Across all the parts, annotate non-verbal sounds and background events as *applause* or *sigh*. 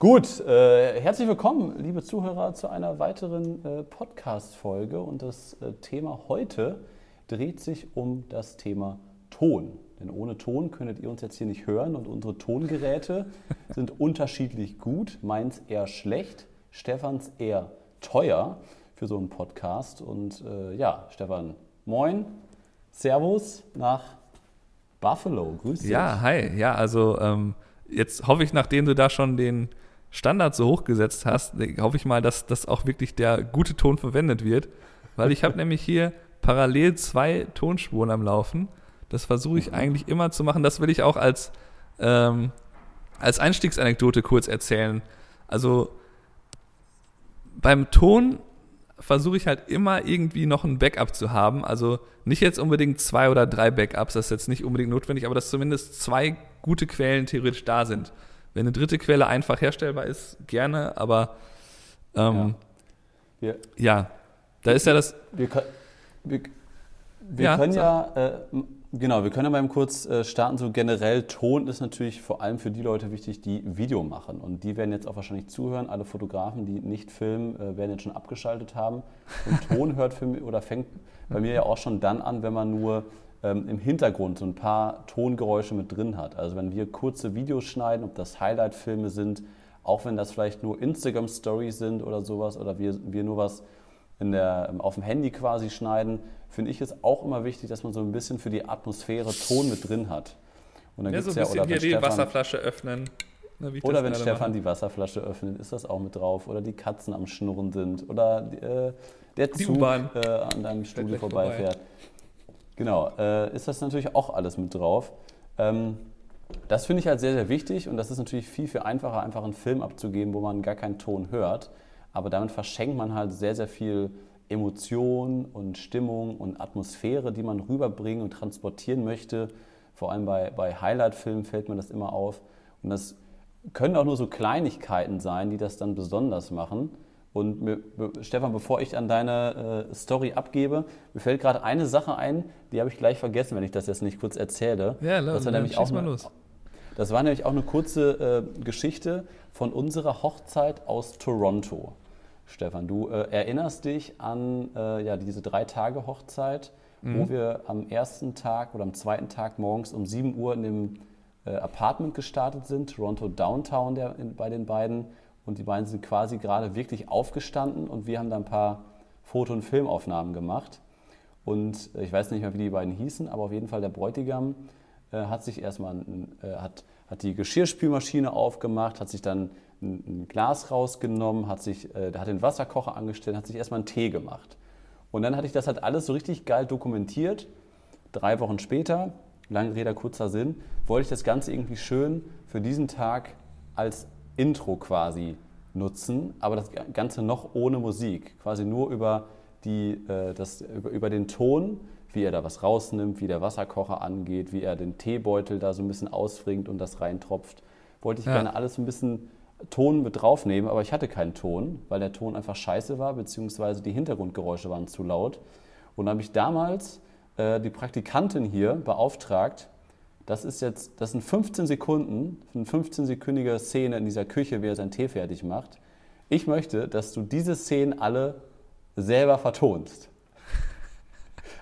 Gut, äh, herzlich willkommen, liebe Zuhörer, zu einer weiteren äh, Podcast-Folge. Und das äh, Thema heute dreht sich um das Thema Ton. Denn ohne Ton könntet ihr uns jetzt hier nicht hören und unsere Tongeräte *laughs* sind unterschiedlich gut. Meins eher schlecht, Stefans eher teuer für so einen Podcast. Und äh, ja, Stefan, moin, Servus nach Buffalo. Grüß dich. Ja, hi. Ja, also ähm, jetzt hoffe ich, nachdem du da schon den Standard so hochgesetzt hast, hoffe ich mal, dass das auch wirklich der gute Ton verwendet wird. Weil ich habe *laughs* nämlich hier parallel zwei Tonspuren am Laufen. Das versuche ich eigentlich immer zu machen. Das will ich auch als, ähm, als Einstiegsanekdote kurz erzählen. Also beim Ton versuche ich halt immer irgendwie noch ein Backup zu haben. Also nicht jetzt unbedingt zwei oder drei Backups, das ist jetzt nicht unbedingt notwendig, aber dass zumindest zwei gute Quellen theoretisch da sind. Wenn eine dritte Quelle einfach herstellbar ist, gerne, aber ähm, ja. ja. da ist ja das. Wir, wir, wir ja, können so. ja, äh, genau, wir können ja mal kurz äh, starten. So generell Ton ist natürlich vor allem für die Leute wichtig, die Video machen. Und die werden jetzt auch wahrscheinlich zuhören. Alle Fotografen, die nicht filmen, äh, werden jetzt schon abgeschaltet haben. Und Ton *laughs* hört für mich oder fängt bei mir ja auch schon dann an, wenn man nur ähm, im Hintergrund so ein paar Tongeräusche mit drin hat. Also wenn wir kurze Videos schneiden, ob das Highlight-Filme sind, auch wenn das vielleicht nur Instagram-Stories sind oder sowas oder wir, wir nur was in der, auf dem Handy quasi schneiden, finde ich es auch immer wichtig, dass man so ein bisschen für die Atmosphäre Ton mit drin hat. Und dann ja, so ein bisschen ja, hier die Stefan, Wasserflasche öffnen. Na, oder wenn Stefan mache. die Wasserflasche öffnet, ist das auch mit drauf. Oder die Katzen am Schnurren sind. Oder äh, der Zug äh, an deinem Studio vorbeifährt. Vorbei. Genau, äh, ist das natürlich auch alles mit drauf. Ähm, das finde ich halt sehr, sehr wichtig und das ist natürlich viel, viel einfacher, einfach einen Film abzugeben, wo man gar keinen Ton hört. Aber damit verschenkt man halt sehr, sehr viel Emotion und Stimmung und Atmosphäre, die man rüberbringen und transportieren möchte. Vor allem bei, bei Highlight-Filmen fällt mir das immer auf. Und das können auch nur so Kleinigkeiten sein, die das dann besonders machen. Und mir, Stefan, bevor ich an deine äh, Story abgebe, mir fällt gerade eine Sache ein, die habe ich gleich vergessen, wenn ich das jetzt nicht kurz erzähle. Ja, los, das war nämlich auch mal eine, los. Das war nämlich auch eine kurze äh, Geschichte von unserer Hochzeit aus Toronto. Stefan, du äh, erinnerst dich an äh, ja, diese drei Tage Hochzeit, mhm. wo wir am ersten Tag oder am zweiten Tag morgens um 7 Uhr in dem äh, Apartment gestartet sind, Toronto Downtown der, in, bei den beiden und die beiden sind quasi gerade wirklich aufgestanden und wir haben da ein paar Foto- und Filmaufnahmen gemacht. Und äh, ich weiß nicht mehr, wie die beiden hießen, aber auf jeden Fall der Bräutigam äh, hat sich erstmal ein, äh, hat, hat die Geschirrspülmaschine aufgemacht, hat sich dann ein, ein Glas rausgenommen, hat sich, äh, hat den Wasserkocher angestellt, hat sich erstmal einen Tee gemacht. Und dann hatte ich das halt alles so richtig geil dokumentiert. Drei Wochen später, lange Rede, kurzer Sinn, wollte ich das Ganze irgendwie schön für diesen Tag als Intro quasi nutzen, aber das Ganze noch ohne Musik, quasi nur über, die, äh, das, über, über den Ton, wie er da was rausnimmt, wie der Wasserkocher angeht, wie er den Teebeutel da so ein bisschen ausfringt und das reintropft. Wollte ich ja. gerne alles ein bisschen Ton mit draufnehmen, aber ich hatte keinen Ton, weil der Ton einfach scheiße war, beziehungsweise die Hintergrundgeräusche waren zu laut. Und habe ich damals äh, die Praktikantin hier beauftragt, das ist jetzt, das sind 15 Sekunden, eine 15-sekündige Szene in dieser Küche, wie er seinen Tee fertig macht. Ich möchte, dass du diese Szenen alle selber vertonst.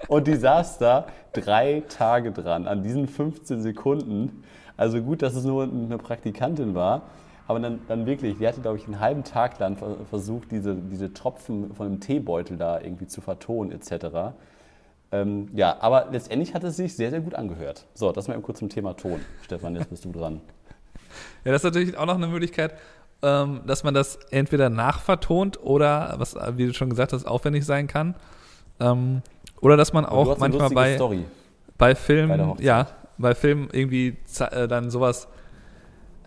Und die saß da drei Tage dran, an diesen 15 Sekunden. Also gut, dass es nur eine Praktikantin war. Aber dann, dann wirklich, die hatte, glaube ich, einen halben Tag lang versucht, diese, diese Tropfen von einem Teebeutel da irgendwie zu vertonen, etc. Ähm, ja, aber letztendlich hat es sich sehr, sehr gut angehört. So, das mal eben kurz zum Thema Ton. Stefan, jetzt bist du dran. *laughs* Ja, das ist natürlich auch noch eine Möglichkeit, ähm, dass man das entweder nachvertont oder, was, wie du schon gesagt hast, aufwendig sein kann. Ähm, oder dass man auch manchmal bei, bei Filmen, ja, bei Filmen irgendwie äh, dann sowas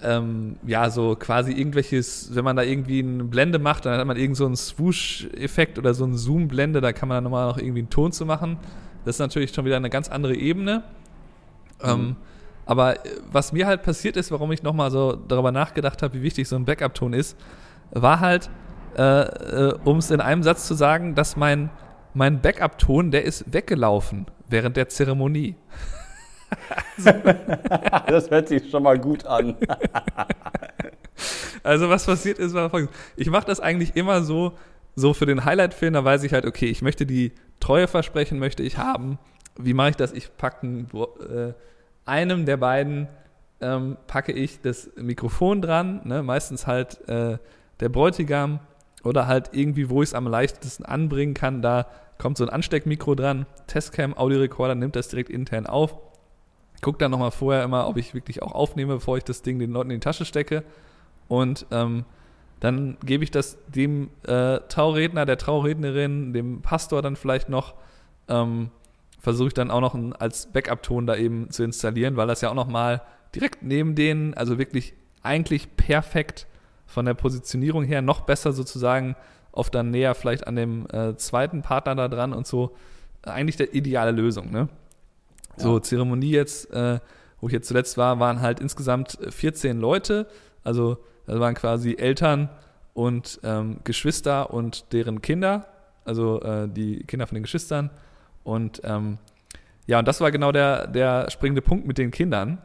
ähm, ja, so quasi irgendwelches, wenn man da irgendwie eine Blende macht, dann hat man irgend so einen Swoosh-Effekt oder so einen Zoom-Blende, da kann man dann nochmal noch irgendwie einen Ton zu machen. Das ist natürlich schon wieder eine ganz andere Ebene. Mhm. Ähm, aber äh, was mir halt passiert ist, warum ich nochmal so darüber nachgedacht habe, wie wichtig so ein Backup-Ton ist, war halt, äh, äh, um es in einem Satz zu sagen, dass mein, mein Backup-Ton, der ist weggelaufen während der Zeremonie. *laughs* das hört sich schon mal gut an. *laughs* Also was passiert ist, war folgendes. Ich mache das eigentlich immer so, so für den Highlight-Film, da weiß ich halt, okay, ich möchte die Treueversprechen möchte ich haben. Wie mache ich das? Ich packe äh, einem der beiden ähm, packe ich das Mikrofon dran, ne? meistens halt äh, der Bräutigam oder halt irgendwie, wo ich es am leichtesten anbringen kann, da kommt so ein Ansteckmikro dran, Testcam, Audiorekorder, nimmt das direkt intern auf. Guck dann nochmal vorher immer, ob ich wirklich auch aufnehme, bevor ich das Ding den Leuten in die Tasche stecke. Und ähm, dann gebe ich das dem äh, Trauredner, der Traurednerin, dem Pastor dann vielleicht noch, ähm, versuche ich dann auch noch ein, als Backup-Ton da eben zu installieren, weil das ja auch nochmal direkt neben denen, also wirklich eigentlich perfekt von der Positionierung her, noch besser sozusagen, oft dann näher vielleicht an dem äh, zweiten Partner da dran und so, eigentlich der ideale Lösung, ne? So, Zeremonie jetzt, äh, wo ich jetzt zuletzt war, waren halt insgesamt 14 Leute, also das waren quasi Eltern und ähm, Geschwister und deren Kinder, also äh, die Kinder von den Geschwistern. Und ähm, ja, und das war genau der, der springende Punkt mit den Kindern.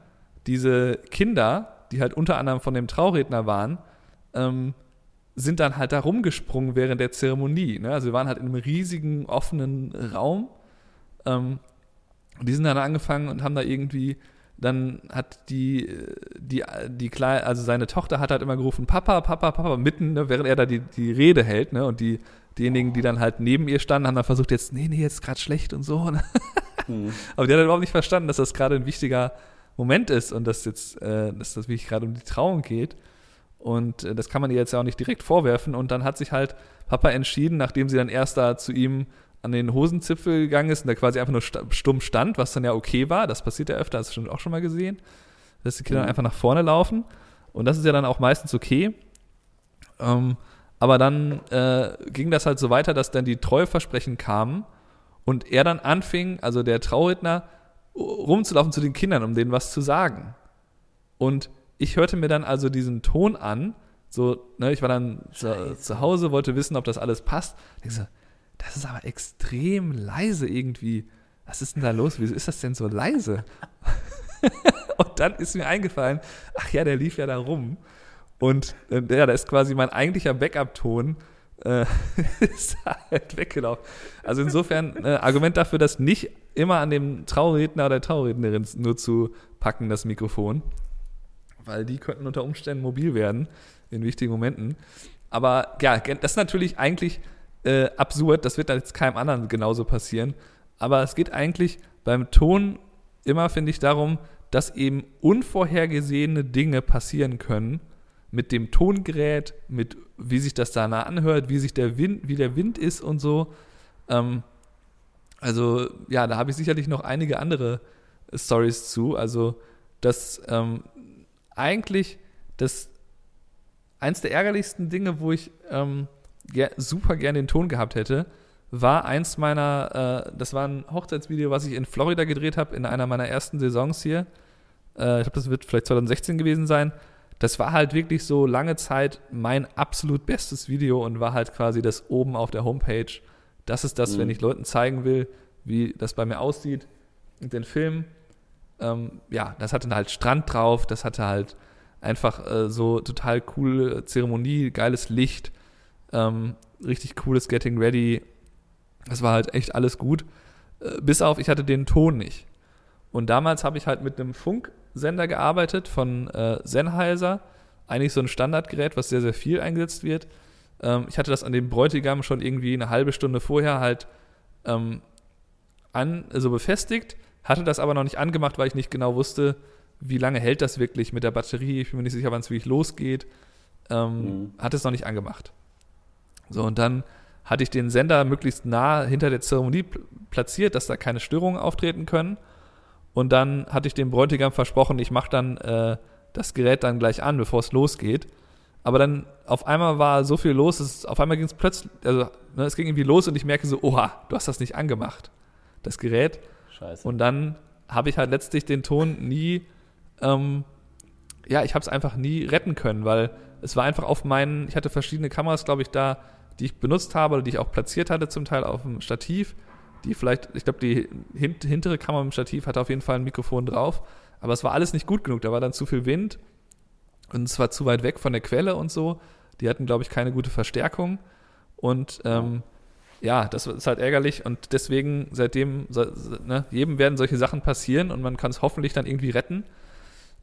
Diese Kinder, die halt unter anderem von dem Trauredner waren, ähm, sind dann halt da rumgesprungen während der Zeremonie. Ne? Also wir waren halt in einem riesigen, offenen Raum. Ähm, die sind dann angefangen und haben da irgendwie dann hat die, die, die kleine, also seine Tochter hat halt immer gerufen, Papa, Papa, Papa, mitten, ne, während er da die, die Rede hält, ne? Und die, diejenigen, die dann halt neben ihr standen, haben dann versucht, jetzt, nee, nee, jetzt gerade schlecht und so. Ne? Mhm. *laughs* Aber die hat halt überhaupt nicht verstanden, dass das gerade ein wichtiger Moment ist und dass jetzt, äh, dass das wirklich gerade um die Trauung geht. Und äh, das kann man ihr jetzt ja auch nicht direkt vorwerfen. Und dann hat sich halt Papa entschieden, nachdem sie dann erst da zu ihm an den Hosenzipfel gegangen ist und da quasi einfach nur stumm stand, was dann ja okay war. Das passiert ja öfter, hast du schon auch schon mal gesehen, dass die Kinder mhm. einfach nach vorne laufen. Und das ist ja dann auch meistens okay. Ähm, aber dann äh, ging das halt so weiter, dass dann die Treueversprechen kamen und er dann anfing, also der Trauredner, rumzulaufen zu den Kindern, um denen was zu sagen. Und ich hörte mir dann also diesen Ton an, so, ne, ich war dann zu, zu, Hause, wollte wissen, ob das alles passt. Ich so, das ist aber extrem leise irgendwie. Was ist denn da los? Wieso ist das denn so leise? *laughs* und dann ist mir eingefallen, ach ja, der lief ja da rum. Und äh, ja, da ist quasi mein eigentlicher Backup-Ton äh, *laughs* halt weggelaufen. Also insofern äh, Argument dafür, das nicht immer an dem Trauredner oder der Traurednerin nur zu packen, das Mikrofon. Weil die könnten unter Umständen mobil werden in wichtigen Momenten. Aber ja, das ist natürlich eigentlich äh, absurd. Das wird dann jetzt keinem anderen genauso passieren. Aber es geht eigentlich beim Ton immer, finde ich, darum, dass eben unvorhergesehene Dinge passieren können mit dem Tongerät, mit wie sich das da nah anhört, wie sich der Wind, wie der Wind ist und so. Ähm, also ja, da habe ich sicherlich noch einige andere Stories zu. Also dass ähm, eigentlich das eins der ärgerlichsten Dinge, wo ich ähm, ger super gerne den Ton gehabt hätte, war eins meiner, äh, das war ein Hochzeitsvideo, was ich in Florida gedreht habe, in einer meiner ersten Saisons hier. Äh, ich glaube, das wird vielleicht 2016 gewesen sein. Das war halt wirklich so lange Zeit mein absolut bestes Video und war halt quasi das oben auf der Homepage. Das ist das, mhm. wenn ich Leuten zeigen will, wie das bei mir aussieht und den Film. Ähm, ja, das hatte halt Strand drauf, das hatte halt einfach äh, so total coole Zeremonie, geiles Licht ähm, richtig cooles Getting Ready. Das war halt echt alles gut. Äh, bis auf, ich hatte den Ton nicht. Und damals habe ich halt mit einem Funksender gearbeitet von äh, Sennheiser. Eigentlich so ein Standardgerät, was sehr, sehr viel eingesetzt wird. Ähm, ich hatte das an dem Bräutigam schon irgendwie eine halbe Stunde vorher halt ähm, an, so befestigt, hatte das aber noch nicht angemacht, weil ich nicht genau wusste, wie lange hält das wirklich mit der Batterie. Ich bin mir nicht sicher, wann es wirklich losgeht. Ähm, mhm. Hatte es noch nicht angemacht. So, und dann hatte ich den Sender möglichst nah hinter der Zeremonie platziert, dass da keine Störungen auftreten können. Und dann hatte ich dem Bräutigam versprochen, ich mache dann äh, das Gerät dann gleich an, bevor es losgeht. Aber dann auf einmal war so viel los, es, auf einmal ging es plötzlich, also ne, es ging irgendwie los und ich merke so, oha, du hast das nicht angemacht, das Gerät. Scheiße. Und dann habe ich halt letztlich den Ton nie, ähm, ja, ich habe es einfach nie retten können, weil es war einfach auf meinen, ich hatte verschiedene Kameras, glaube ich, da, die ich benutzt habe oder die ich auch platziert hatte, zum Teil auf dem Stativ. Die vielleicht, ich glaube, die hint, hintere Kamera im Stativ hatte auf jeden Fall ein Mikrofon drauf. Aber es war alles nicht gut genug. Da war dann zu viel Wind. und zwar zu weit weg von der Quelle und so. Die hatten, glaube ich, keine gute Verstärkung. Und ähm, ja, das ist halt ärgerlich und deswegen seitdem, ne, jedem werden solche Sachen passieren und man kann es hoffentlich dann irgendwie retten.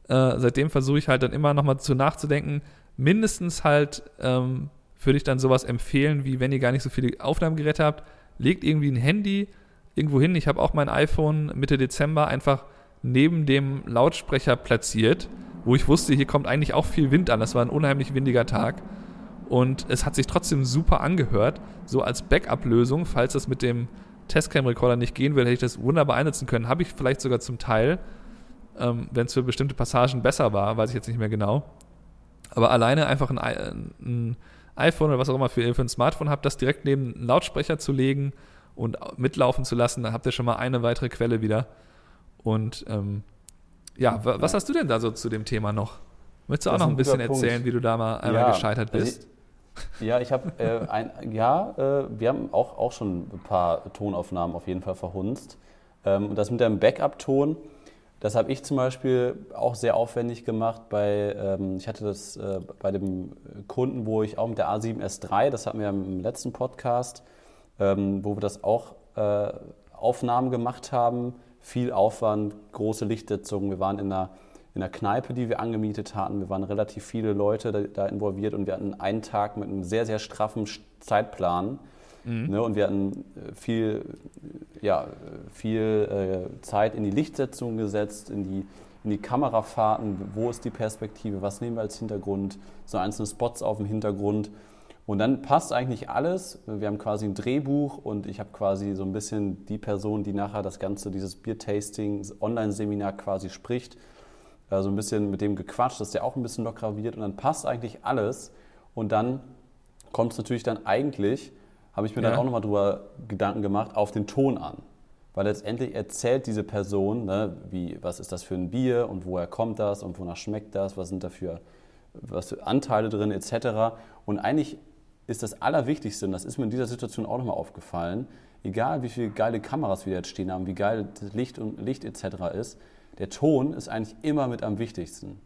Äh, seitdem versuche ich halt dann immer nochmal zu nachzudenken, mindestens halt ähm, würde ich dann sowas empfehlen, wie wenn ihr gar nicht so viele Aufnahmegeräte habt, legt irgendwie ein Handy irgendwo hin. Ich habe auch mein iPhone Mitte Dezember einfach neben dem Lautsprecher platziert, wo ich wusste, hier kommt eigentlich auch viel Wind an. Das war ein unheimlich windiger Tag. Und es hat sich trotzdem super angehört. So als Backup-Lösung, falls das mit dem Testcam-Recorder nicht gehen will, hätte ich das wunderbar einsetzen können. Habe ich vielleicht sogar zum Teil, ähm, wenn es für bestimmte Passagen besser war, weiß ich jetzt nicht mehr genau. Aber alleine einfach ein, ein iPhone oder was auch immer für, für ein Smartphone habt, das direkt neben einen Lautsprecher zu legen und mitlaufen zu lassen, dann habt ihr schon mal eine weitere Quelle wieder. Und ähm, ja, was hast du denn da so zu dem Thema noch? Möchtest du das auch noch ein bisschen erzählen, wie du da mal einmal ja, gescheitert also bist? Ja, ich habe äh, ein, ja, äh, wir haben auch, auch schon ein paar Tonaufnahmen auf jeden Fall verhunzt. Ähm, das mit dem Backup-Ton, das habe ich zum Beispiel auch sehr aufwendig gemacht. Bei, ähm, ich hatte das äh, bei dem Kunden, wo ich auch mit der A7S3, das hatten wir im letzten Podcast, ähm, wo wir das auch äh, Aufnahmen gemacht haben. Viel Aufwand, große Lichtsetzungen. Wir waren in einer in der Kneipe, die wir angemietet hatten. Wir waren relativ viele Leute da, da involviert und wir hatten einen Tag mit einem sehr, sehr straffen Zeitplan. Mhm. Ne, und wir hatten äh, viel, ja, viel äh, Zeit in die Lichtsetzung gesetzt, in die, in die Kamerafahrten, wo ist die Perspektive, was nehmen wir als Hintergrund, so einzelne Spots auf dem Hintergrund. Und dann passt eigentlich alles. Wir haben quasi ein Drehbuch und ich habe quasi so ein bisschen die Person, die nachher das Ganze, dieses Beer-Tasting, Online-Seminar quasi spricht, so ein bisschen mit dem gequatscht, dass der auch ein bisschen lockerer wird und dann passt eigentlich alles. Und dann kommt es natürlich dann eigentlich, habe ich mir ja. dann auch nochmal drüber Gedanken gemacht, auf den Ton an. Weil letztendlich erzählt diese Person, ne, wie, was ist das für ein Bier und woher kommt das und wonach schmeckt das, was sind da für, was für Anteile drin etc. Und eigentlich ist das Allerwichtigste, und das ist mir in dieser Situation auch nochmal aufgefallen, egal wie viele geile Kameras wir jetzt stehen haben, wie geil das Licht und Licht etc. ist, der Ton ist eigentlich immer mit am wichtigsten.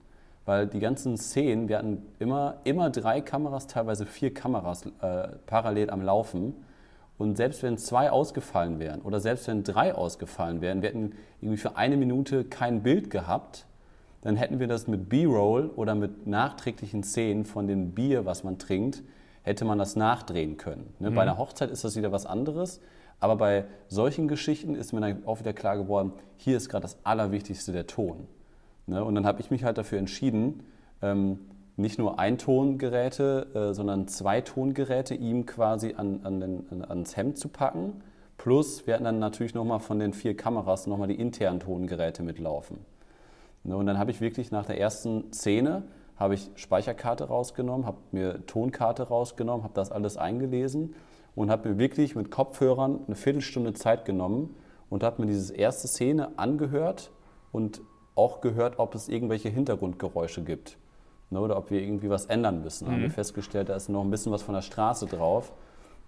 Weil die ganzen Szenen, wir hatten immer, immer drei Kameras, teilweise vier Kameras äh, parallel am Laufen. Und selbst wenn zwei ausgefallen wären oder selbst wenn drei ausgefallen wären, wir hätten irgendwie für eine Minute kein Bild gehabt, dann hätten wir das mit B-Roll oder mit nachträglichen Szenen von dem Bier, was man trinkt, hätte man das nachdrehen können. Ne? Mhm. Bei einer Hochzeit ist das wieder was anderes. Aber bei solchen Geschichten ist mir dann auch wieder klar geworden, hier ist gerade das Allerwichtigste der Ton. Ne? Und dann habe ich mich halt dafür entschieden, ähm, nicht nur Eintongeräte, äh, sondern zwei Tongeräte ihm quasi an, an den, an, ans Hemd zu packen. Plus wir hatten dann natürlich nochmal von den vier Kameras nochmal die internen Tongeräte mitlaufen. Ne? Und dann habe ich wirklich nach der ersten Szene habe ich Speicherkarte rausgenommen, habe mir Tonkarte rausgenommen, habe das alles eingelesen und habe mir wirklich mit Kopfhörern eine Viertelstunde Zeit genommen und habe mir diese erste Szene angehört und auch gehört, ob es irgendwelche Hintergrundgeräusche gibt ne, oder ob wir irgendwie was ändern müssen. Da haben wir mhm. festgestellt, da ist noch ein bisschen was von der Straße drauf.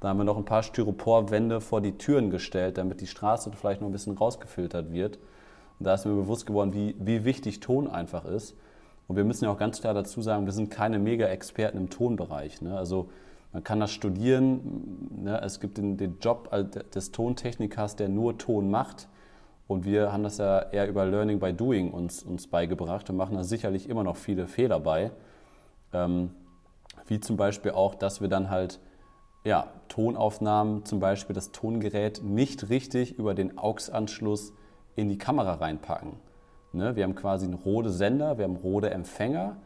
Da haben wir noch ein paar Styroporwände vor die Türen gestellt, damit die Straße vielleicht noch ein bisschen rausgefiltert wird. Und da ist mir bewusst geworden, wie, wie wichtig Ton einfach ist. Und wir müssen ja auch ganz klar dazu sagen, wir sind keine Mega-Experten im Tonbereich. Ne? Also man kann das studieren. Ne? Es gibt den, den Job des Tontechnikers, der nur Ton macht. Und wir haben das ja eher über Learning by Doing uns, uns beigebracht und machen da sicherlich immer noch viele Fehler bei. Ähm, wie zum Beispiel auch, dass wir dann halt ja, Tonaufnahmen, zum Beispiel das Tongerät nicht richtig über den AUX-Anschluss in die Kamera reinpacken. Ne? Wir haben quasi einen Rode Sender, wir haben Rode Empfänger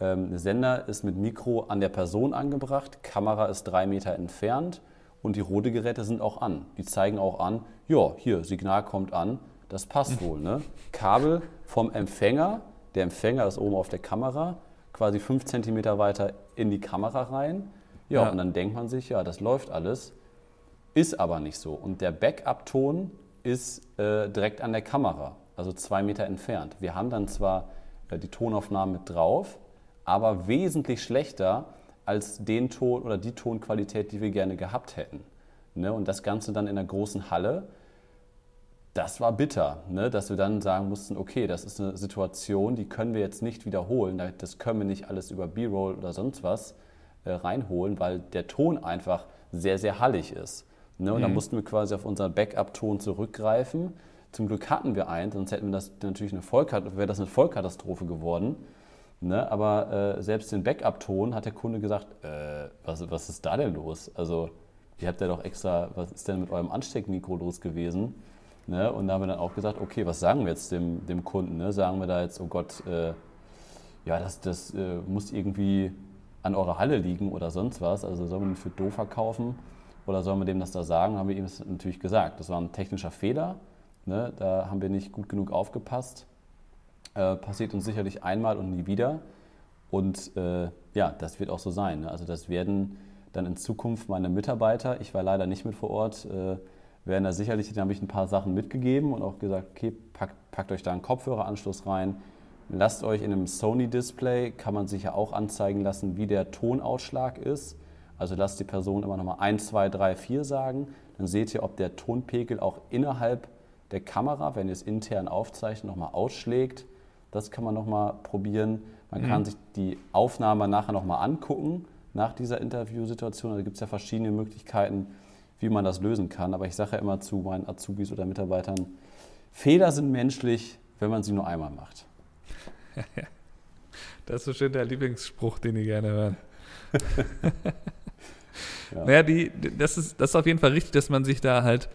ähm, Sender ist mit Mikro an der Person angebracht, Kamera ist drei Meter entfernt und die rote Geräte sind auch an. Die zeigen auch an, ja, hier, Signal kommt an, das passt wohl. Ne? Kabel vom Empfänger, der Empfänger ist oben auf der Kamera, quasi fünf Zentimeter weiter in die Kamera rein. Ja, ja, und dann denkt man sich, ja, das läuft alles. Ist aber nicht so. Und der Backup-Ton ist äh, direkt an der Kamera, also zwei Meter entfernt. Wir haben dann zwar äh, die Tonaufnahmen mit drauf, aber wesentlich schlechter als den Ton oder die Tonqualität, die wir gerne gehabt hätten. Ne? Und das Ganze dann in einer großen Halle. Das war bitter, ne? dass wir dann sagen mussten, okay, das ist eine Situation, die können wir jetzt nicht wiederholen. Das können wir nicht alles über B-Roll oder sonst was äh, reinholen, weil der Ton einfach sehr, sehr hallig ist. Ne? Und mhm. dann mussten wir quasi auf unseren Backup-Ton zurückgreifen. Zum Glück hatten wir einen, sonst hätten wir das natürlich eine Vollkatastrophe, wäre das eine Vollkatastrophe geworden. Ne? Aber äh, selbst den Backup-Ton hat der Kunde gesagt, äh, was, was ist da denn los? Also ihr habt ja doch extra, was ist denn mit eurem Ansteckmikro los gewesen? Ne? Und da haben wir dann auch gesagt, okay, was sagen wir jetzt dem, dem Kunden? Ne? Sagen wir da jetzt, oh Gott, äh, ja, das, das äh, muss irgendwie an eurer Halle liegen oder sonst was. Also sollen wir den für doof verkaufen oder sollen wir dem das da sagen? Haben wir ihm das natürlich gesagt. Das war ein technischer Fehler. Ne? Da haben wir nicht gut genug aufgepasst. Äh, passiert uns sicherlich einmal und nie wieder. Und äh, ja, das wird auch so sein. Ne? Also das werden dann in Zukunft meine Mitarbeiter, ich war leider nicht mit vor Ort, äh, werden da sicherlich, da habe ich ein paar Sachen mitgegeben und auch gesagt, okay, packt, packt euch da einen Kopfhöreranschluss rein, lasst euch in einem Sony-Display, kann man sich ja auch anzeigen lassen, wie der Tonausschlag ist. Also lasst die Person immer nochmal 1, 2, 3, 4 sagen. Dann seht ihr, ob der Tonpegel auch innerhalb der Kamera, wenn ihr es intern aufzeichnet, nochmal ausschlägt. Das kann man nochmal probieren. Man mhm. kann sich die Aufnahme nachher nochmal angucken, nach dieser Interviewsituation. Da gibt es ja verschiedene Möglichkeiten, wie man das lösen kann. Aber ich sage ja immer zu meinen Azubis oder Mitarbeitern, Fehler sind menschlich, wenn man sie nur einmal macht. *laughs* das ist so schön der Lieblingsspruch, den die gerne hören. *laughs* ja. Naja, die, das, ist, das ist auf jeden Fall richtig, dass man sich da halt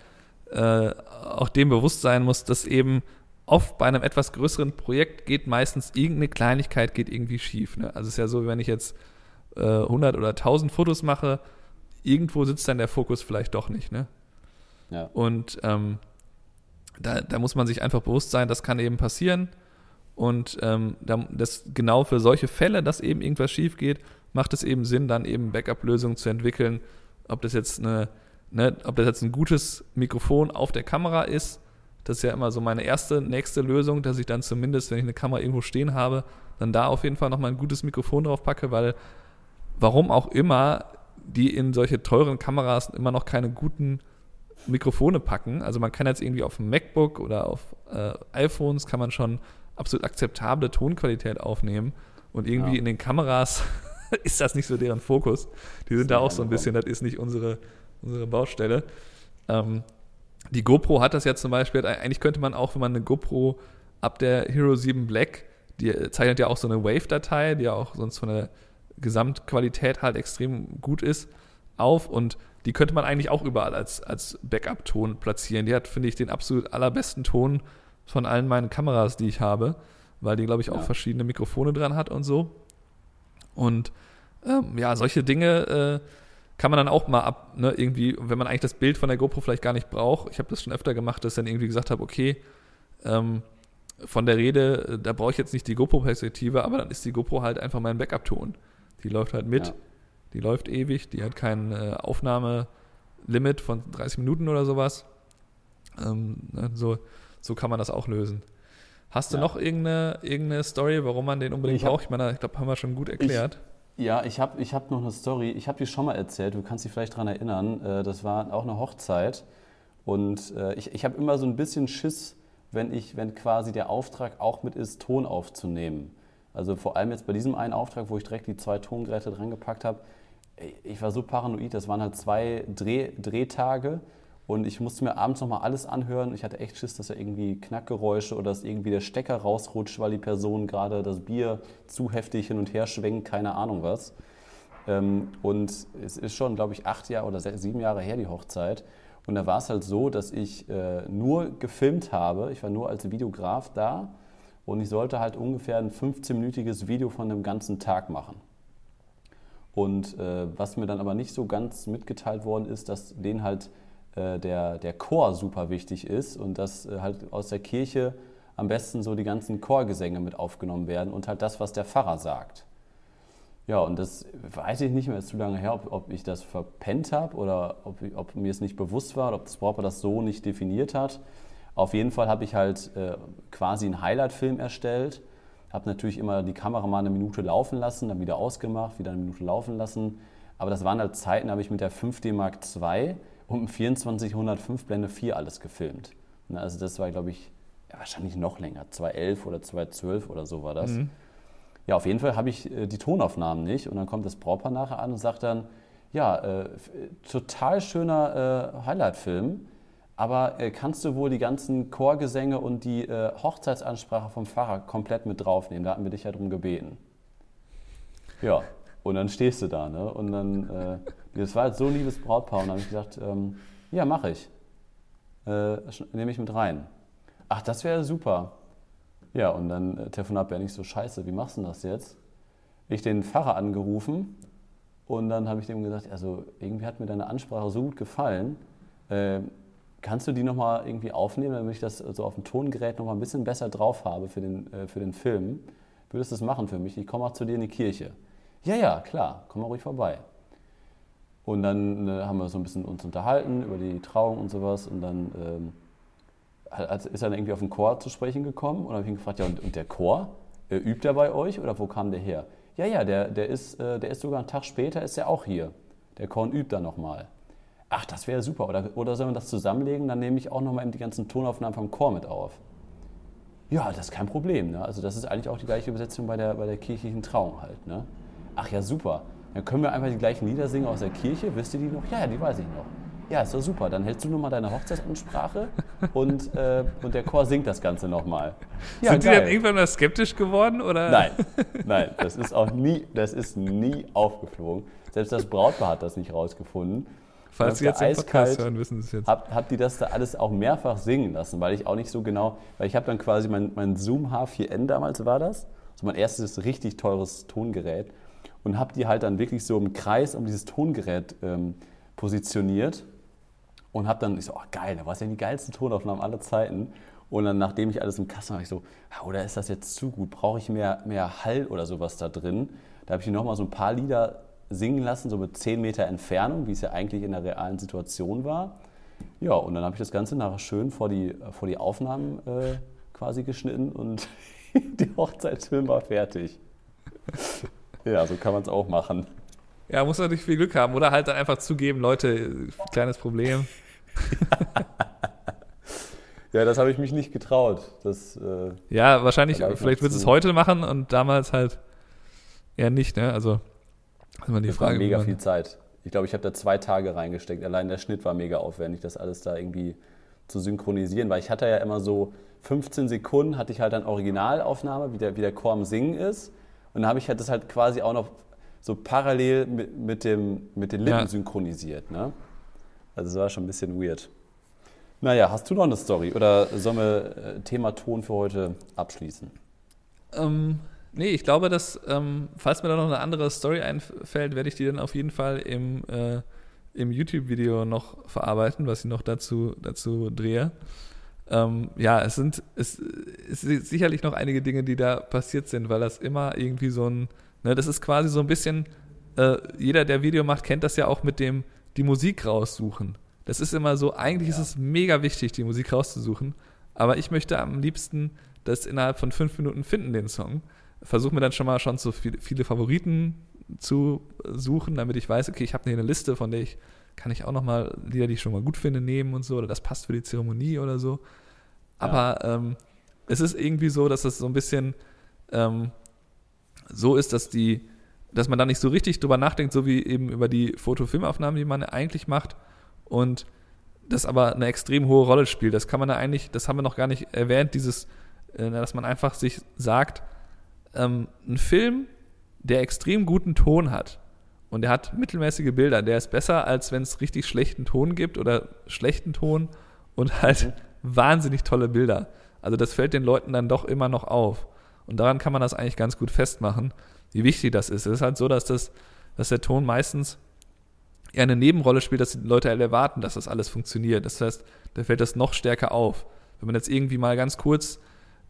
äh, auch dem bewusst sein muss, dass eben oft bei einem etwas größeren Projekt geht meistens irgendeine Kleinigkeit geht irgendwie schief. Ne? Also es ist ja so, wenn ich jetzt äh, 100 oder 1000 Fotos mache, irgendwo sitzt dann der Fokus vielleicht doch nicht. Ne? Ja. Und ähm, da, da muss man sich einfach bewusst sein, das kann eben passieren. Und ähm, das genau für solche Fälle, dass eben irgendwas schief geht, macht es eben Sinn, dann eben Backup-Lösungen zu entwickeln. Ob das jetzt eine, ne, ob das jetzt ein gutes Mikrofon auf der Kamera ist, das ist ja immer so meine erste, nächste Lösung, dass ich dann zumindest, wenn ich eine Kamera irgendwo stehen habe, dann da auf jeden Fall nochmal ein gutes Mikrofon drauf packe, weil warum auch immer die in solche teuren Kameras immer noch keine guten Mikrofone packen. Also man kann jetzt irgendwie auf dem MacBook oder auf äh, iPhones kann man schon absolut akzeptable Tonqualität aufnehmen und irgendwie ja. in den Kameras *laughs* ist das nicht so deren Fokus. Die sind da auch so ein bisschen, das ist nicht unsere, unsere Baustelle. Ähm, die GoPro hat das ja zum Beispiel, eigentlich könnte man auch, wenn man eine GoPro ab der Hero 7 Black, die zeichnet ja auch so eine Wave-Datei, die ja auch sonst von der Gesamtqualität halt extrem gut ist, auf und die könnte man eigentlich auch überall als, als Backup-Ton platzieren. Die hat, finde ich, den absolut allerbesten Ton von allen meinen Kameras, die ich habe, weil die, glaube ich, auch ja. verschiedene Mikrofone dran hat und so. Und ähm, ja, solche Dinge äh, kann man dann auch mal ab, ne, irgendwie, wenn man eigentlich das Bild von der GoPro vielleicht gar nicht braucht. Ich habe das schon öfter gemacht, dass ich dann irgendwie gesagt habe, okay, ähm, von der Rede, äh, da brauche ich jetzt nicht die GoPro-Perspektive, aber dann ist die GoPro halt einfach mein Backup-Ton. Die läuft halt mit, ja. die läuft ewig, die hat kein äh, Aufnahmelimit von 30 Minuten oder sowas. Ähm, ne, so, so kann man das auch lösen. Hast du ja. noch irgendeine, irgendeine Story, warum man den unbedingt ich braucht? Ich meine, ich glaube, haben wir schon gut erklärt. Ich, ja, ich habe ich hab noch eine Story. Ich habe die schon mal erzählt. Du kannst dich vielleicht daran erinnern. Äh, das war auch eine Hochzeit. Und äh, ich, ich habe immer so ein bisschen Schiss, wenn, ich, wenn quasi der Auftrag auch mit ist, Ton aufzunehmen. Also vor allem jetzt bei diesem einen Auftrag, wo ich direkt die zwei Tongeräte dran gepackt habe, ich war so paranoid, das waren halt zwei Dreh, Drehtage und ich musste mir abends nochmal alles anhören. Ich hatte echt Schiss, dass da irgendwie Knackgeräusche oder dass irgendwie der Stecker rausrutscht, weil die Person gerade das Bier zu heftig hin und her schwenkt, keine Ahnung was. Ähm, und es ist schon, glaube ich, acht Jahre oder sieben Jahre her, die Hochzeit. Und da war es halt so, dass ich äh, nur gefilmt habe. Ich war nur als Videograf da und ich sollte halt ungefähr ein 15-minütiges Video von dem ganzen Tag machen. Und äh, was mir dann aber nicht so ganz mitgeteilt worden ist, dass denen halt äh, der, der Chor super wichtig ist und dass äh, halt aus der Kirche am besten so die ganzen Chorgesänge mit aufgenommen werden und halt das, was der Pfarrer sagt. Ja, und das weiß ich nicht mehr, ist zu lange her, ob, ob ich das verpennt habe oder ob, ob, mir es nicht bewusst war, ob das Brautpaar das so nicht definiert hat. Auf jeden Fall habe ich halt äh, quasi einen Highlight-Film erstellt, habe natürlich immer die Kamera mal eine Minute laufen lassen, dann wieder ausgemacht, wieder eine Minute laufen lassen. Aber das waren halt Zeiten, da habe ich mit der 5D Mark II und einem 2405 Blende 4 alles gefilmt. Ne, also das war, glaube ich, ja, wahrscheinlich noch länger, 2011 oder 2012 oder so war das. Mhm. Ja, auf jeden Fall habe ich äh, die Tonaufnahmen nicht und dann kommt das Brautpaar nachher an und sagt dann, ja, äh, total schöner äh, Highlight-Film, aber äh, kannst du wohl die ganzen Chorgesänge und die äh, Hochzeitsansprache vom Pfarrer komplett mit draufnehmen? Da hatten wir dich ja drum gebeten. Ja, und dann stehst du da, ne? Und dann, äh, das war halt so ein liebes Brautpaar und dann habe ich gesagt, ähm, ja, mache ich. Nehme ich mit rein. Ach, das wäre super. Ja, und dann äh, Telefonat wäre nicht so scheiße, wie machst du das jetzt? Ich den Pfarrer angerufen und dann habe ich dem gesagt, also irgendwie hat mir deine Ansprache so gut gefallen. Äh, kannst du die nochmal irgendwie aufnehmen, damit ich das so auf dem Tongerät nochmal ein bisschen besser drauf habe für den, äh, für den Film? Würdest du das machen für mich? Ich komme auch zu dir in die Kirche. Ja, ja, klar, komm mal ruhig vorbei. Und dann äh, haben wir so ein bisschen uns unterhalten über die Trauung und sowas und dann ähm, ist er dann irgendwie auf den Chor zu sprechen gekommen und dann habe ich ihn gefragt, ja, und, und der Chor, äh, übt er bei euch oder wo kam der her? Ja, ja, der, der, ist, äh, der ist sogar einen Tag später, ist er auch hier. Der Chor übt da nochmal. Ach, das wäre super. Oder, oder sollen wir das zusammenlegen? Dann nehme ich auch nochmal die ganzen Tonaufnahmen vom Chor mit auf. Ja, das ist kein Problem. Ne? Also das ist eigentlich auch die gleiche Übersetzung bei der, bei der kirchlichen Trauung halt. Ne? Ach ja, super. Dann können wir einfach die gleichen Lieder singen aus der Kirche. Wisst ihr die noch? Ja, ja, die weiß ich noch. Ja, ist doch super. Dann hältst du nochmal deine Hochzeitsansprache und, äh, und der Chor singt das Ganze nochmal. Ja, Sind geil. die dann irgendwann mal skeptisch geworden? Oder? Nein, nein, das ist auch nie, das ist nie aufgeflogen. Selbst das Brautpaar hat das nicht rausgefunden. Falls Sie jetzt den Podcast hören, wissen Sie es jetzt. Hab, hab die das da alles auch mehrfach singen lassen, weil ich auch nicht so genau, weil ich habe dann quasi mein, mein Zoom H4n damals war das, so mein erstes richtig teures Tongerät und habe die halt dann wirklich so im Kreis um dieses Tongerät ähm, positioniert und habe dann, ich so, oh geil, da war es ja die geilsten Tonaufnahmen aller Zeiten. Und dann, nachdem ich alles im Kasten habe, ich so, oder ist das jetzt zu gut? Brauche ich mehr, mehr Hall oder sowas da drin? Da habe ich nochmal so ein paar Lieder singen lassen, so mit 10 Meter Entfernung, wie es ja eigentlich in der realen Situation war. Ja, und dann habe ich das Ganze nachher schön vor die, vor die Aufnahmen äh, quasi geschnitten und *laughs* die Hochzeitsfilm war fertig. *laughs* ja, so kann man es auch machen. Ja, muss natürlich viel Glück haben oder halt dann einfach zugeben, Leute, kleines Problem. *laughs* ja, das habe ich mich nicht getraut. Das, äh, ja, wahrscheinlich, vielleicht wird es heute machen und damals halt eher nicht, ne? Also, immer die das Frage. War mega viel Zeit. Ich glaube, ich habe da zwei Tage reingesteckt. Allein der Schnitt war mega aufwendig, das alles da irgendwie zu synchronisieren, weil ich hatte ja immer so 15 Sekunden, hatte ich halt dann Originalaufnahme, wie der, wie der Chor am Singen ist. Und dann habe ich halt das halt quasi auch noch so parallel mit, mit, dem, mit den Lippen ja. synchronisiert. Ne? Also es war schon ein bisschen weird. Naja, hast du noch eine Story oder sollen wir äh, Thema Ton für heute abschließen? Ähm, nee, ich glaube, dass, ähm, falls mir da noch eine andere Story einfällt, werde ich die dann auf jeden Fall im, äh, im YouTube-Video noch verarbeiten, was ich noch dazu, dazu drehe. Ähm, ja, es sind, es, es sind sicherlich noch einige Dinge, die da passiert sind, weil das immer irgendwie so ein, ne, das ist quasi so ein bisschen, äh, jeder, der Video macht, kennt das ja auch mit dem, die Musik raussuchen. Das ist immer so, eigentlich ja. ist es mega wichtig, die Musik rauszusuchen. Aber ich möchte am liebsten das innerhalb von fünf Minuten finden, den Song. Versuche mir dann schon mal schon so viele, viele Favoriten zu suchen, damit ich weiß, okay, ich habe hier eine Liste, von der ich kann ich auch noch mal Lieder, die ich schon mal gut finde, nehmen und so, oder das passt für die Zeremonie oder so. Aber ja. ähm, es ist irgendwie so, dass es so ein bisschen ähm, so ist, dass die dass man da nicht so richtig drüber nachdenkt, so wie eben über die Foto-Filmaufnahmen, die man eigentlich macht. Und das aber eine extrem hohe Rolle spielt. Das kann man da eigentlich, das haben wir noch gar nicht erwähnt, dieses, äh, dass man einfach sich sagt, ähm, ein Film, der extrem guten Ton hat und der hat mittelmäßige Bilder, der ist besser, als wenn es richtig schlechten Ton gibt oder schlechten Ton und *laughs* halt mhm. wahnsinnig tolle Bilder. Also das fällt den Leuten dann doch immer noch auf. Und daran kann man das eigentlich ganz gut festmachen wie wichtig das ist. Es ist halt so, dass, das, dass der Ton meistens eher eine Nebenrolle spielt, dass die Leute halt erwarten, dass das alles funktioniert. Das heißt, da fällt das noch stärker auf. Wenn man jetzt irgendwie mal ganz kurz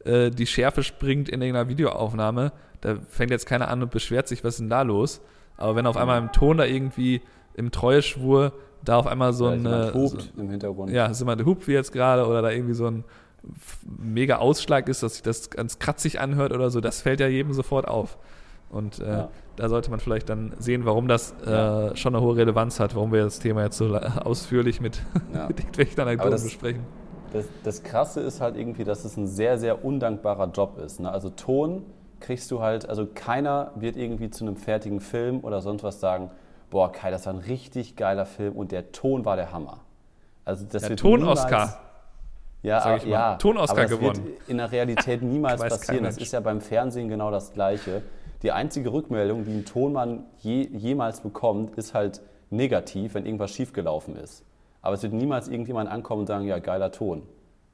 äh, die Schärfe springt in irgendeiner Videoaufnahme, da fängt jetzt keiner an und beschwert sich, was ist denn da los? Aber wenn auf einmal im Ton da irgendwie im Treueschwur da auf einmal so ein äh, hupt so, im Hintergrund. Ja, ist immer der hupt wie jetzt gerade oder da irgendwie so ein mega Ausschlag ist, dass sich das ganz kratzig anhört oder so, das fällt ja jedem sofort auf. Und äh, ja. da sollte man vielleicht dann sehen, warum das äh, schon eine hohe Relevanz hat, warum wir das Thema jetzt so *laughs* ausführlich mit, ja. *laughs* mit irgendwelchen Anekdoten besprechen. Das, das, Krasse ist halt irgendwie, dass es ein sehr, sehr undankbarer Job ist. Ne? Also Ton kriegst du halt, also keiner wird irgendwie zu einem fertigen Film oder sonst was sagen, boah, Kai, das war ein richtig geiler Film und der Ton war der Hammer. Also das der Ton-Oscar. Ja, ja Ton-Oscar gewonnen. Wird in der Realität *laughs* niemals passieren. Das ist ja beim Fernsehen genau das Gleiche. Die einzige Rückmeldung, die ein Tonmann je, jemals bekommt, ist halt negativ, wenn irgendwas schiefgelaufen ist. Aber es wird niemals irgendjemand ankommen und sagen, ja, geiler Ton.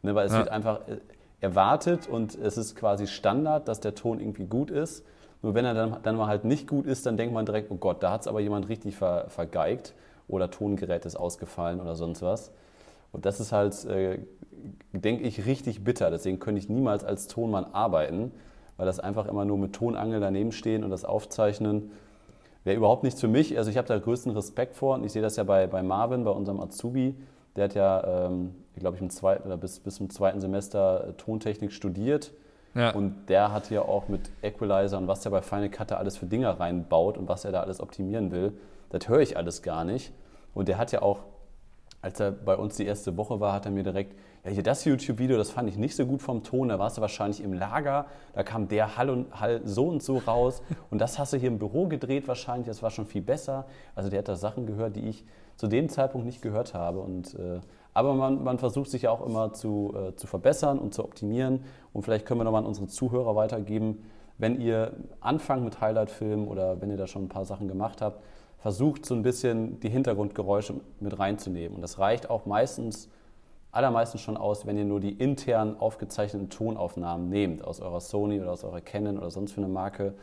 Ne, weil es ja. wird einfach äh, erwartet und es ist quasi Standard, dass der Ton irgendwie gut ist. Nur wenn er dann, dann mal halt nicht gut ist, dann denkt man direkt, oh Gott, da hat es aber jemand richtig ver, vergeigt oder Tongerät ist ausgefallen oder sonst was. Und das ist halt, äh, denke ich, richtig bitter. Deswegen könnte ich niemals als Tonmann arbeiten, weil das einfach immer nur mit Tonangel daneben stehen und das aufzeichnen wäre überhaupt nichts für mich. Also ich habe da größten Respekt vor und ich sehe das ja bei, bei Marvin, bei unserem Azubi. Der hat ja, ähm, glaube ich, im zweiten oder bis, bis zum zweiten Semester äh, Tontechnik studiert. Ja. Und der hat ja auch mit Equalizer und was der bei Final Cut da alles für Dinger reinbaut und was er da alles optimieren will, das höre ich alles gar nicht. Und der hat ja auch, als er bei uns die erste Woche war, hat er mir direkt, ja, hier das YouTube-Video, das fand ich nicht so gut vom Ton, da warst du wahrscheinlich im Lager, da kam der Hall und Hall so und so raus *laughs* und das hast du hier im Büro gedreht wahrscheinlich, das war schon viel besser. Also der hat da Sachen gehört, die ich zu dem Zeitpunkt nicht gehört habe. Und, äh, aber man, man, versucht sich ja auch immer zu, äh, zu verbessern und zu optimieren und vielleicht können wir nochmal an unsere Zuhörer weitergeben, wenn ihr anfangt mit Highlight-Filmen oder wenn ihr da schon ein paar Sachen gemacht habt, versucht so ein bisschen die Hintergrundgeräusche mit reinzunehmen. Und das reicht auch meistens, allermeistens schon aus, wenn ihr nur die intern aufgezeichneten Tonaufnahmen nehmt, aus eurer Sony oder aus eurer Canon oder sonst für eine Marke,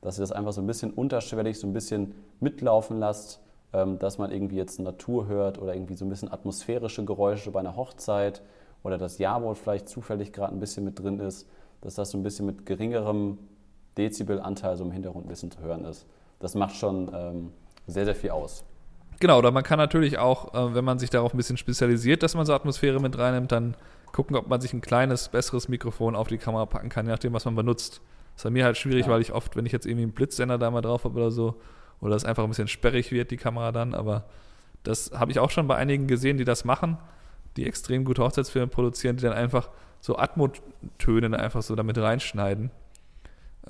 dass ihr das einfach so ein bisschen unterschwellig, so ein bisschen mitlaufen lasst, ähm, dass man irgendwie jetzt Natur hört oder irgendwie so ein bisschen atmosphärische Geräusche bei einer Hochzeit oder das Jawohl vielleicht zufällig gerade ein bisschen mit drin ist, dass das so ein bisschen mit geringerem Dezibelanteil so im Hintergrund ein bisschen zu hören ist. Das macht schon ähm, sehr, sehr viel aus. Genau, oder man kann natürlich auch, äh, wenn man sich darauf ein bisschen spezialisiert, dass man so Atmosphäre mit reinnimmt, dann gucken, ob man sich ein kleines, besseres Mikrofon auf die Kamera packen kann, je nachdem, was man benutzt. Das ist bei mir halt schwierig, ja. weil ich oft, wenn ich jetzt irgendwie einen Blitzsender da mal drauf habe oder so, oder es einfach ein bisschen sperrig wird, die Kamera dann, aber das habe ich auch schon bei einigen gesehen, die das machen, die extrem gute Hochzeitsfilme produzieren, die dann einfach so Atmo-Töne einfach so damit reinschneiden.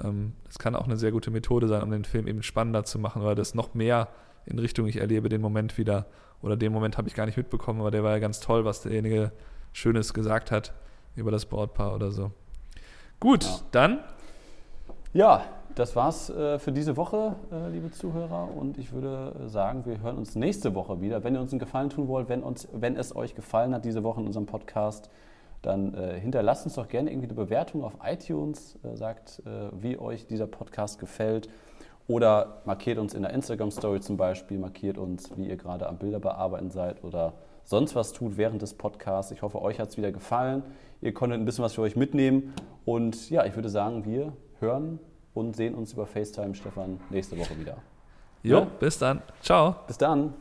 Ähm, das kann auch eine sehr gute Methode sein, um den Film eben spannender zu machen, weil das noch mehr in Richtung, ich erlebe den Moment wieder, oder den Moment habe ich gar nicht mitbekommen, aber der war ja ganz toll, was derjenige Schönes gesagt hat über das Brautpaar oder so. Gut, ja. dann. Ja, das war's äh, für diese Woche, äh, liebe Zuhörer. Und ich würde sagen, wir hören uns nächste Woche wieder. Wenn ihr uns einen Gefallen tun wollt, wenn, uns, wenn es euch gefallen hat, diese Woche in unserem Podcast, dann äh, hinterlasst uns doch gerne irgendwie eine Bewertung auf iTunes, äh, sagt, äh, wie euch dieser Podcast gefällt. Oder markiert uns in der Instagram-Story zum Beispiel, markiert uns, wie ihr gerade am Bilder bearbeiten seid oder sonst was tut während des Podcasts. Ich hoffe, euch hat es wieder gefallen. Ihr konntet ein bisschen was für euch mitnehmen. Und ja, ich würde sagen, wir hören und sehen uns über FaceTime, Stefan, nächste Woche wieder. Jo, ja? bis dann. Ciao. Bis dann.